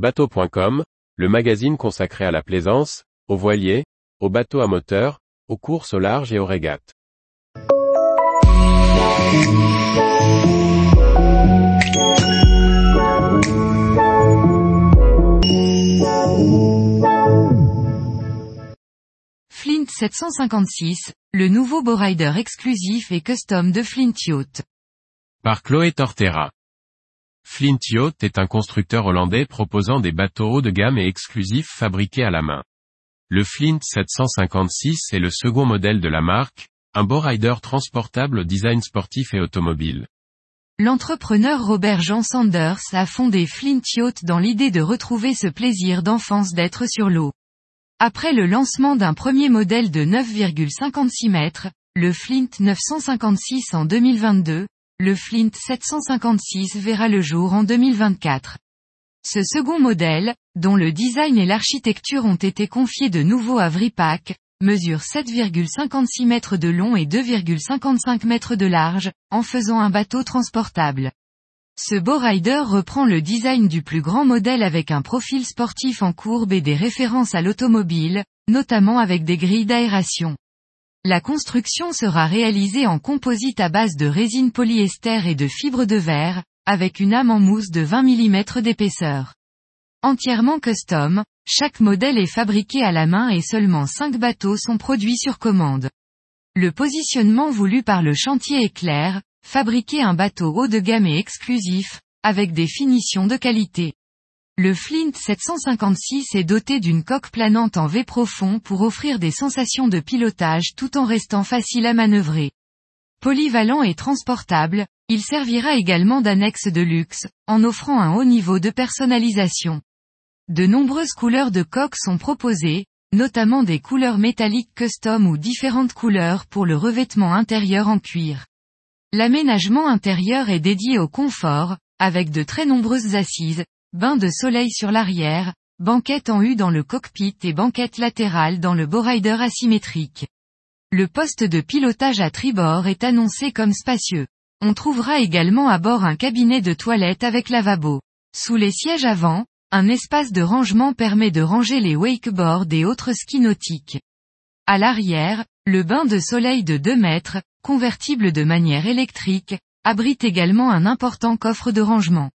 Bateau.com, le magazine consacré à la plaisance, aux voiliers, aux bateaux à moteur, aux courses au large et aux régates. Flint 756, le nouveau bowrider exclusif et custom de Flint Yacht. Par Chloé Tortera. Flint Yacht est un constructeur hollandais proposant des bateaux haut de gamme et exclusifs fabriqués à la main. Le Flint 756 est le second modèle de la marque, un bowrider transportable au design sportif et automobile. L'entrepreneur Robert Jean Sanders a fondé Flint Yacht dans l'idée de retrouver ce plaisir d'enfance d'être sur l'eau. Après le lancement d'un premier modèle de 9,56 mètres, le Flint 956 en 2022, le Flint 756 verra le jour en 2024. Ce second modèle, dont le design et l'architecture ont été confiés de nouveau à Vripac, mesure 7,56 mètres de long et 2,55 mètres de large, en faisant un bateau transportable. Ce Bowrider reprend le design du plus grand modèle avec un profil sportif en courbe et des références à l'automobile, notamment avec des grilles d'aération. La construction sera réalisée en composite à base de résine polyester et de fibres de verre, avec une âme en mousse de 20 mm d'épaisseur. Entièrement custom, chaque modèle est fabriqué à la main et seulement 5 bateaux sont produits sur commande. Le positionnement voulu par le chantier est clair, fabriquer un bateau haut de gamme et exclusif, avec des finitions de qualité. Le Flint 756 est doté d'une coque planante en V profond pour offrir des sensations de pilotage tout en restant facile à manœuvrer. Polyvalent et transportable, il servira également d'annexe de luxe, en offrant un haut niveau de personnalisation. De nombreuses couleurs de coque sont proposées, notamment des couleurs métalliques custom ou différentes couleurs pour le revêtement intérieur en cuir. L'aménagement intérieur est dédié au confort, avec de très nombreuses assises, bains de soleil sur l'arrière, banquette en U dans le cockpit et banquette latérale dans le bowrider asymétrique. Le poste de pilotage à tribord est annoncé comme spacieux. On trouvera également à bord un cabinet de toilette avec lavabo. Sous les sièges avant, un espace de rangement permet de ranger les wakeboards et autres skis nautiques. À l'arrière, le bain de soleil de 2 mètres, convertible de manière électrique, abrite également un important coffre de rangement.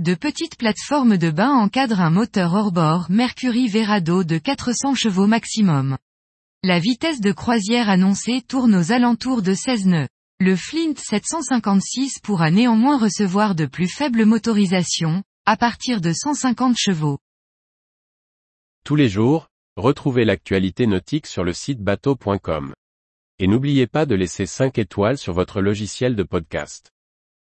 De petites plateformes de bain encadrent un moteur hors-bord Mercury Verado de 400 chevaux maximum. La vitesse de croisière annoncée tourne aux alentours de 16 nœuds. Le Flint 756 pourra néanmoins recevoir de plus faibles motorisations, à partir de 150 chevaux. Tous les jours, retrouvez l'actualité nautique sur le site bateau.com. Et n'oubliez pas de laisser 5 étoiles sur votre logiciel de podcast.